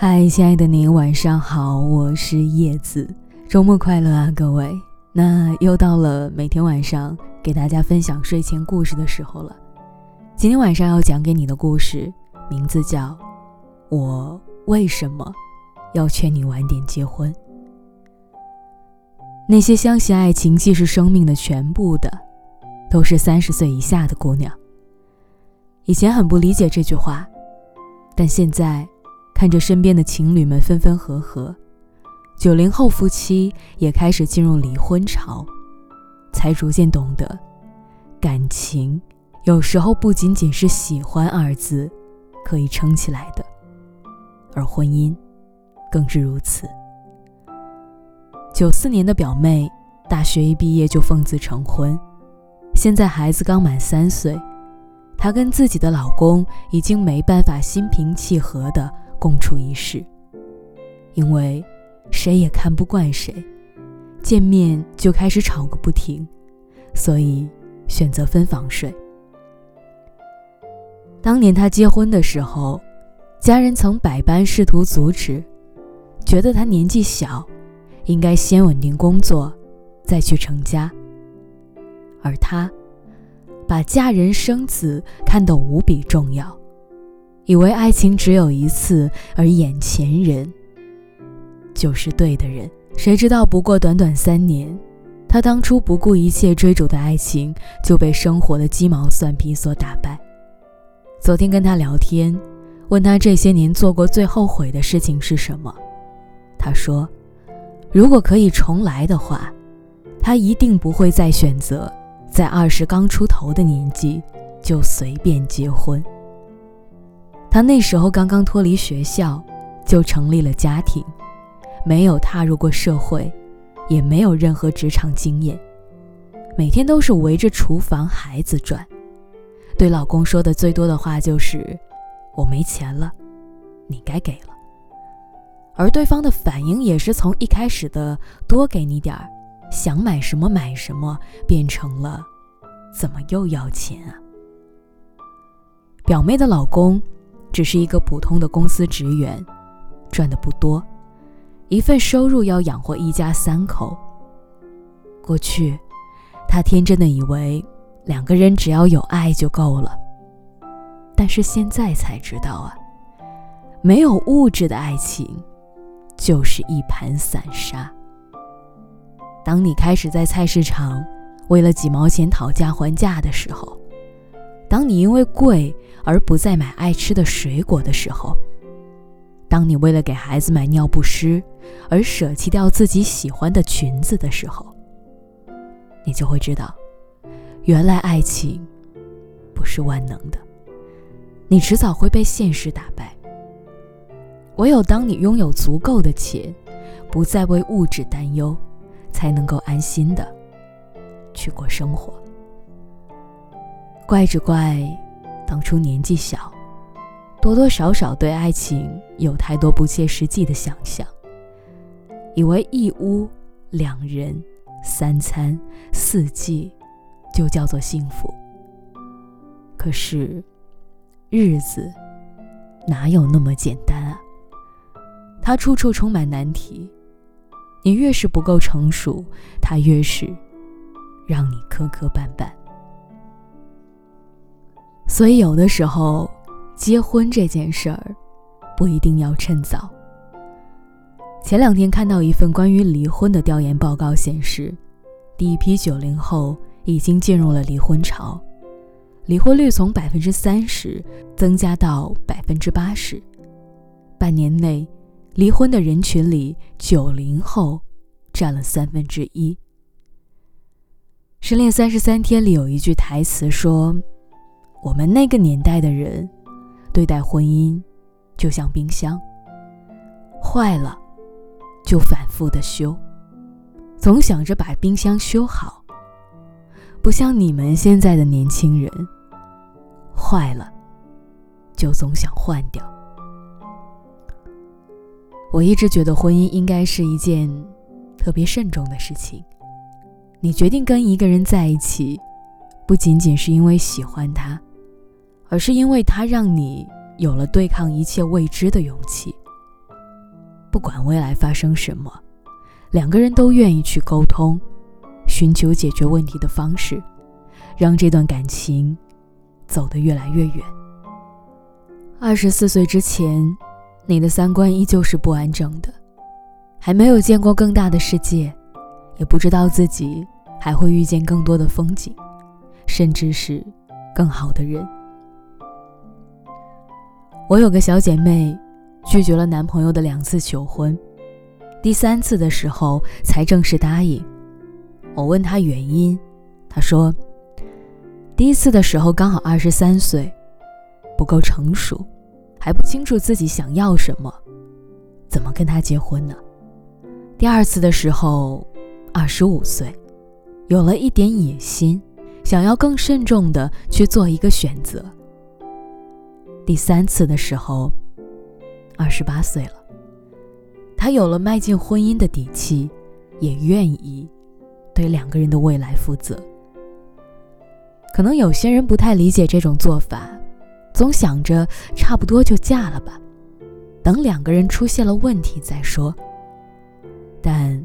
嗨，亲爱的您，晚上好，我是叶子，周末快乐啊，各位！那又到了每天晚上给大家分享睡前故事的时候了。今天晚上要讲给你的故事，名字叫《我为什么要劝你晚点结婚》。那些相信爱情既是生命的全部的，都是三十岁以下的姑娘。以前很不理解这句话，但现在。看着身边的情侣们分分合合，九零后夫妻也开始进入离婚潮，才逐渐懂得，感情有时候不仅仅是“喜欢”二字可以撑起来的，而婚姻更是如此。九四年的表妹，大学一毕业就奉子成婚，现在孩子刚满三岁，她跟自己的老公已经没办法心平气和的。共处一室，因为谁也看不惯谁，见面就开始吵个不停，所以选择分房睡。当年他结婚的时候，家人曾百般试图阻止，觉得他年纪小，应该先稳定工作，再去成家。而他，把嫁人生子看得无比重要。以为爱情只有一次，而眼前人就是对的人。谁知道不过短短三年，他当初不顾一切追逐的爱情就被生活的鸡毛蒜皮所打败。昨天跟他聊天，问他这些年做过最后悔的事情是什么，他说：“如果可以重来的话，他一定不会再选择在二十刚出头的年纪就随便结婚。”他那时候刚刚脱离学校，就成立了家庭，没有踏入过社会，也没有任何职场经验，每天都是围着厨房孩子转，对老公说的最多的话就是“我没钱了，你该给了”，而对方的反应也是从一开始的多给你点儿，想买什么买什么，变成了“怎么又要钱啊”。表妹的老公。只是一个普通的公司职员，赚的不多，一份收入要养活一家三口。过去，他天真的以为两个人只要有爱就够了，但是现在才知道啊，没有物质的爱情就是一盘散沙。当你开始在菜市场为了几毛钱讨价还价的时候，当你因为贵而不再买爱吃的水果的时候，当你为了给孩子买尿不湿而舍弃掉自己喜欢的裙子的时候，你就会知道，原来爱情不是万能的，你迟早会被现实打败。唯有当你拥有足够的钱，不再为物质担忧，才能够安心的去过生活。怪只怪，当初年纪小，多多少少对爱情有太多不切实际的想象，以为一屋两人、三餐四季就叫做幸福。可是，日子哪有那么简单啊？它处处充满难题，你越是不够成熟，它越是让你磕磕绊绊。所以，有的时候，结婚这件事儿，不一定要趁早。前两天看到一份关于离婚的调研报告，显示，第一批九零后已经进入了离婚潮，离婚率从百分之三十增加到百分之八十。半年内，离婚的人群里，九零后占了三分之一。《失恋三十三天》里有一句台词说。我们那个年代的人，对待婚姻就像冰箱，坏了就反复的修，总想着把冰箱修好。不像你们现在的年轻人，坏了就总想换掉。我一直觉得婚姻应该是一件特别慎重的事情。你决定跟一个人在一起，不仅仅是因为喜欢他。而是因为它让你有了对抗一切未知的勇气，不管未来发生什么，两个人都愿意去沟通，寻求解决问题的方式，让这段感情走得越来越远。二十四岁之前，你的三观依旧是不完整的，还没有见过更大的世界，也不知道自己还会遇见更多的风景，甚至是更好的人。我有个小姐妹，拒绝了男朋友的两次求婚，第三次的时候才正式答应。我问她原因，她说：“第一次的时候刚好二十三岁，不够成熟，还不清楚自己想要什么，怎么跟他结婚呢？第二次的时候，二十五岁，有了一点野心，想要更慎重的去做一个选择。”第三次的时候，二十八岁了。他有了迈进婚姻的底气，也愿意对两个人的未来负责。可能有些人不太理解这种做法，总想着差不多就嫁了吧，等两个人出现了问题再说。但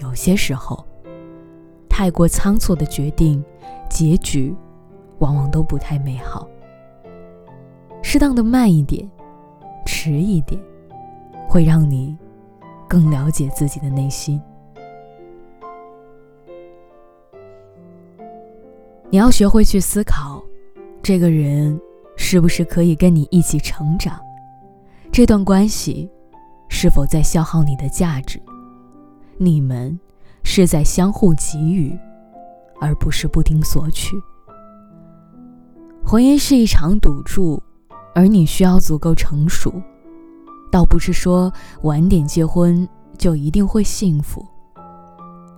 有些时候，太过仓促的决定，结局往往都不太美好。适当的慢一点，迟一点，会让你更了解自己的内心。你要学会去思考，这个人是不是可以跟你一起成长？这段关系是否在消耗你的价值？你们是在相互给予，而不是不停索取。婚姻是一场赌注。而你需要足够成熟，倒不是说晚点结婚就一定会幸福。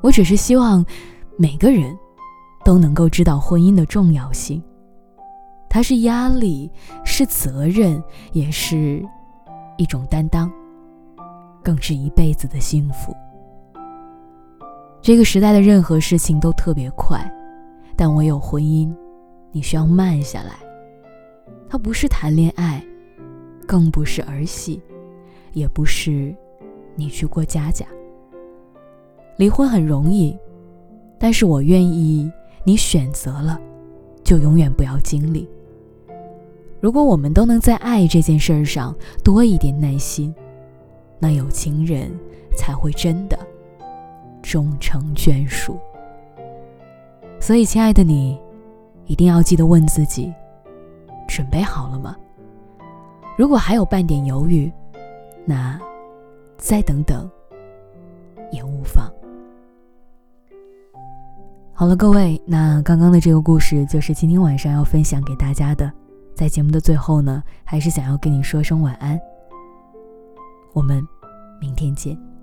我只是希望每个人都能够知道婚姻的重要性，它是压力，是责任，也是一种担当，更是一辈子的幸福。这个时代的任何事情都特别快，但唯有婚姻，你需要慢下来。它不是谈恋爱，更不是儿戏，也不是你去过家家。离婚很容易，但是我愿意你选择了，就永远不要经历。如果我们都能在爱这件事儿上多一点耐心，那有情人才会真的终成眷属。所以，亲爱的你，一定要记得问自己。准备好了吗？如果还有半点犹豫，那再等等也无妨。好了，各位，那刚刚的这个故事就是今天晚上要分享给大家的。在节目的最后呢，还是想要跟你说声晚安。我们明天见。